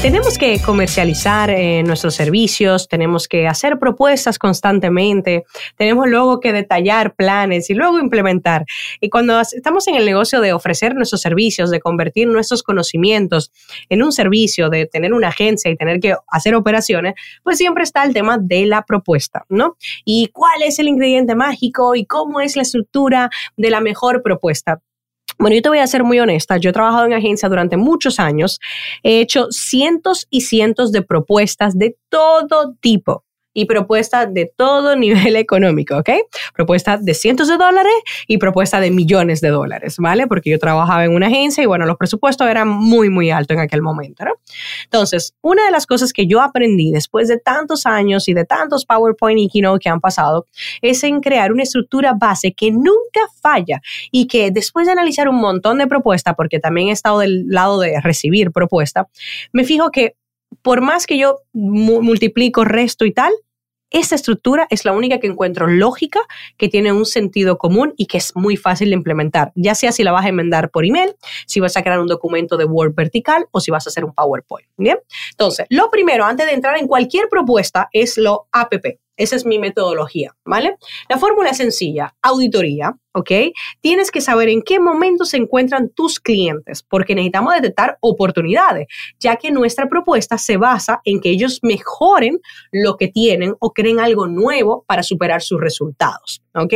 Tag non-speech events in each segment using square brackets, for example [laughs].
Tenemos que comercializar eh, nuestros servicios, tenemos que hacer propuestas constantemente, tenemos luego que detallar planes y luego implementar. Y cuando estamos en el negocio de ofrecer nuestros servicios, de convertir nuestros conocimientos en un servicio, de tener una agencia y tener que hacer operaciones, pues siempre está el tema de la propuesta, ¿no? Y cuál es el ingrediente mágico y cómo es la estructura de la mejor propuesta. Bueno, yo te voy a ser muy honesta. Yo he trabajado en agencia durante muchos años. He hecho cientos y cientos de propuestas de todo tipo y propuestas de todo [laughs] nivel económico, ¿ok? Propuestas de cientos de dólares y propuestas de millones de dólares, ¿vale? Porque yo trabajaba en una agencia y bueno, los presupuestos eran muy, muy altos en aquel momento, ¿no? Entonces, una de las cosas que yo aprendí después de tantos años y de tantos PowerPoint y Keynote que han pasado es en crear una estructura base que nunca falla y que después de analizar un montón de propuestas, porque también he estado del lado de recibir propuestas, me fijo que por más que yo multiplico, resto y tal, esta estructura es la única que encuentro lógica, que tiene un sentido común y que es muy fácil de implementar, ya sea si la vas a enmendar por email, si vas a crear un documento de Word vertical o si vas a hacer un PowerPoint. Bien, entonces, lo primero antes de entrar en cualquier propuesta es lo APP. Esa es mi metodología, ¿vale? La fórmula es sencilla, auditoría, ¿ok? Tienes que saber en qué momento se encuentran tus clientes, porque necesitamos detectar oportunidades, ya que nuestra propuesta se basa en que ellos mejoren lo que tienen o creen algo nuevo para superar sus resultados, ¿ok?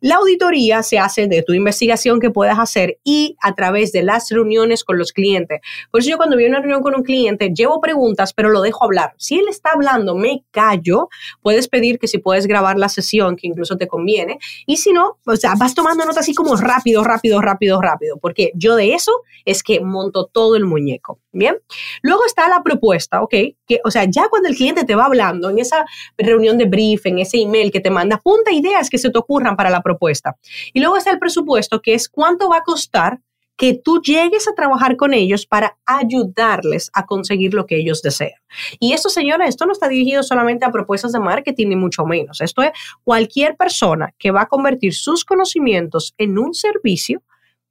La auditoría se hace de tu investigación que puedas hacer y a través de las reuniones con los clientes. Por eso yo cuando voy a una reunión con un cliente, llevo preguntas, pero lo dejo hablar. Si él está hablando, me callo, puedes pedir que si puedes grabar la sesión, que incluso te conviene, y si no, o sea, vas tomando nota así como rápido, rápido, rápido, rápido, porque yo de eso es que monto todo el muñeco. Bien. Luego está la propuesta, ¿ok? Que, o sea, ya cuando el cliente te va hablando en esa reunión de brief, en ese email que te manda, punta ideas que se te ocurran para la propuesta. Y luego está el presupuesto, que es cuánto va a costar que tú llegues a trabajar con ellos para ayudarles a conseguir lo que ellos desean. Y esto, señora, esto no está dirigido solamente a propuestas de marketing ni mucho menos. Esto es cualquier persona que va a convertir sus conocimientos en un servicio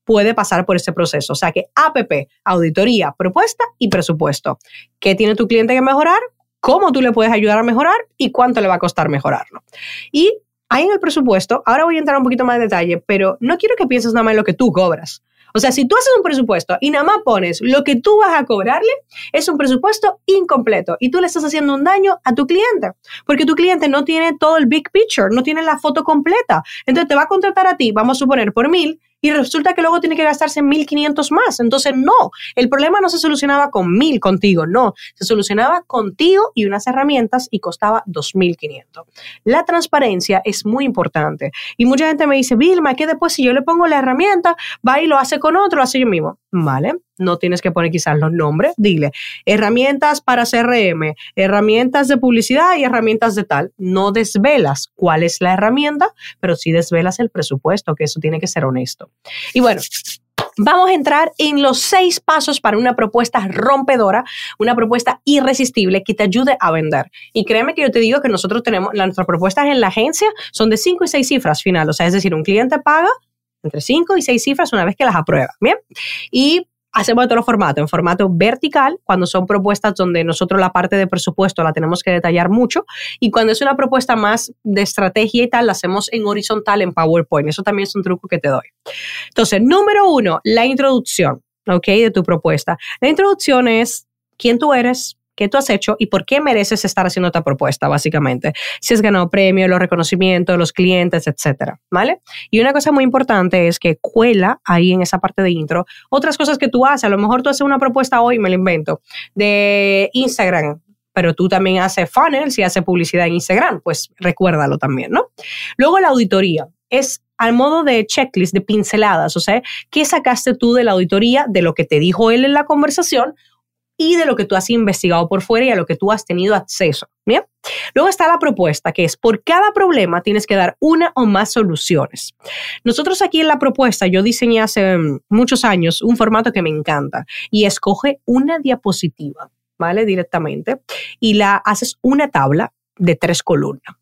puede pasar por ese proceso. O sea que APP, auditoría, propuesta y presupuesto. ¿Qué tiene tu cliente que mejorar? ¿Cómo tú le puedes ayudar a mejorar? ¿Y cuánto le va a costar mejorarlo? Y ahí en el presupuesto, ahora voy a entrar un poquito más de detalle, pero no quiero que pienses nada más en lo que tú cobras. O sea, si tú haces un presupuesto y nada más pones lo que tú vas a cobrarle, es un presupuesto incompleto y tú le estás haciendo un daño a tu cliente, porque tu cliente no tiene todo el big picture, no tiene la foto completa. Entonces te va a contratar a ti, vamos a suponer, por mil y resulta que luego tiene que gastarse 1.500 más. Entonces, no, el problema no se solucionaba con 1.000 contigo, no, se solucionaba contigo y unas herramientas y costaba 2.500. La transparencia es muy importante y mucha gente me dice, Vilma, que después si yo le pongo la herramienta, va y lo hace con otro, lo hace yo mismo. Vale, no tienes que poner quizás los nombres, dile herramientas para CRM, herramientas de publicidad y herramientas de tal. No desvelas cuál es la herramienta, pero sí desvelas el presupuesto, que eso tiene que ser honesto. Y bueno, Vamos a entrar en los seis pasos para una propuesta rompedora, una propuesta irresistible que te ayude a vender. Y créeme que yo te digo que nosotros tenemos, nuestras propuestas en la agencia son de cinco y seis cifras final. O sea, es decir, un cliente paga entre cinco y seis cifras una vez que las aprueba. Bien. Y hacemos de todos los formatos, en formato vertical, cuando son propuestas donde nosotros la parte de presupuesto la tenemos que detallar mucho, y cuando es una propuesta más de estrategia y tal, la hacemos en horizontal en PowerPoint. Eso también es un truco que te doy. Entonces, número uno, la introducción, ¿ok? De tu propuesta. La introducción es quién tú eres, qué tú has hecho y por qué mereces estar haciendo esta propuesta, básicamente. Si has ganado premios, los reconocimientos, los clientes, etcétera, ¿vale? Y una cosa muy importante es que cuela ahí en esa parte de intro otras cosas que tú haces. A lo mejor tú haces una propuesta hoy, me lo invento, de Instagram, pero tú también haces funnels y haces publicidad en Instagram, pues recuérdalo también, ¿no? Luego la auditoría es al modo de checklist, de pinceladas, o sea, ¿qué sacaste tú de la auditoría, de lo que te dijo él en la conversación y de lo que tú has investigado por fuera y a lo que tú has tenido acceso. Bien. Luego está la propuesta, que es por cada problema tienes que dar una o más soluciones. Nosotros aquí en la propuesta, yo diseñé hace mm, muchos años un formato que me encanta y escoge una diapositiva, ¿vale? Directamente y la haces una tabla de tres columnas.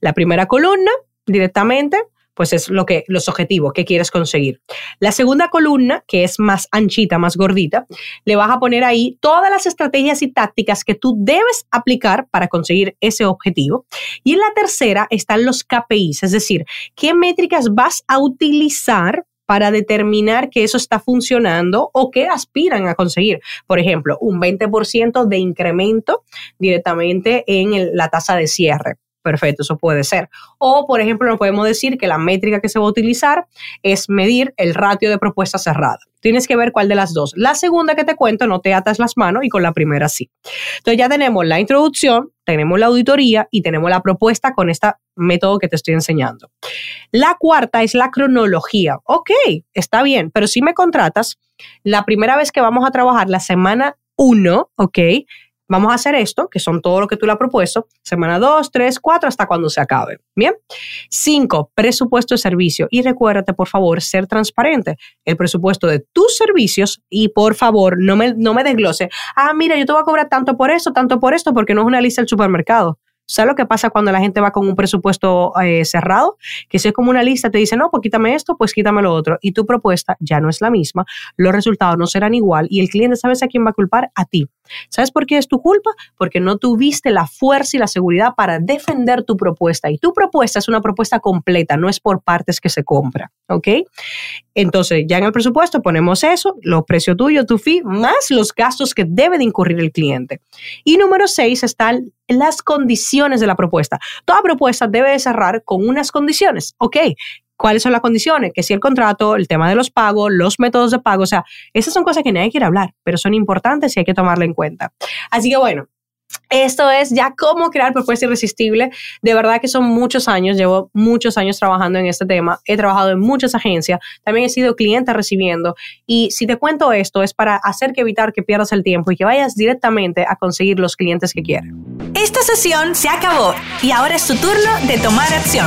La primera columna, directamente, pues es lo que, los objetivos que quieres conseguir. La segunda columna, que es más anchita, más gordita, le vas a poner ahí todas las estrategias y tácticas que tú debes aplicar para conseguir ese objetivo. Y en la tercera están los KPIs, es decir, qué métricas vas a utilizar para determinar que eso está funcionando o qué aspiran a conseguir. Por ejemplo, un 20% de incremento directamente en la tasa de cierre perfecto, eso puede ser. O, por ejemplo, no podemos decir que la métrica que se va a utilizar es medir el ratio de propuesta cerrada. Tienes que ver cuál de las dos. La segunda que te cuento, no te atas las manos y con la primera sí. Entonces ya tenemos la introducción, tenemos la auditoría y tenemos la propuesta con este método que te estoy enseñando. La cuarta es la cronología. Ok, está bien, pero si me contratas, la primera vez que vamos a trabajar la semana 1, ok, vamos a hacer esto, que son todo lo que tú le has propuesto, semana 2, 3, 4, hasta cuando se acabe. Bien. 5. Presupuesto de servicio. Y recuérdate, por favor, ser transparente. El presupuesto de tus servicios y por favor, no me, no me desglose. Ah, mira, yo te voy a cobrar tanto por esto, tanto por esto, porque no es una lista del supermercado. ¿Sabes lo que pasa cuando la gente va con un presupuesto eh, cerrado? Que si es como una lista, te dice, no, pues quítame esto, pues quítame lo otro. Y tu propuesta ya no es la misma, los resultados no serán igual y el cliente, ¿sabes a quién va a culpar? A ti. ¿Sabes por qué es tu culpa? Porque no tuviste la fuerza y la seguridad para defender tu propuesta. Y tu propuesta es una propuesta completa, no es por partes que se compra. ¿Ok? Entonces, ya en el presupuesto ponemos eso, los precios tuyos, tu fee, más los gastos que debe de incurrir el cliente. Y número seis están las condiciones de la propuesta. Toda propuesta debe de cerrar con unas condiciones. ¿Ok? Cuáles son las condiciones, que si el contrato, el tema de los pagos, los métodos de pago, o sea, esas son cosas que nadie quiere hablar, pero son importantes y hay que tomarla en cuenta. Así que bueno, esto es ya cómo crear propuesta irresistible. De verdad que son muchos años, llevo muchos años trabajando en este tema. He trabajado en muchas agencias, también he sido cliente recibiendo. Y si te cuento esto, es para hacer que evitar que pierdas el tiempo y que vayas directamente a conseguir los clientes que quieres. Esta sesión se acabó y ahora es tu turno de tomar acción.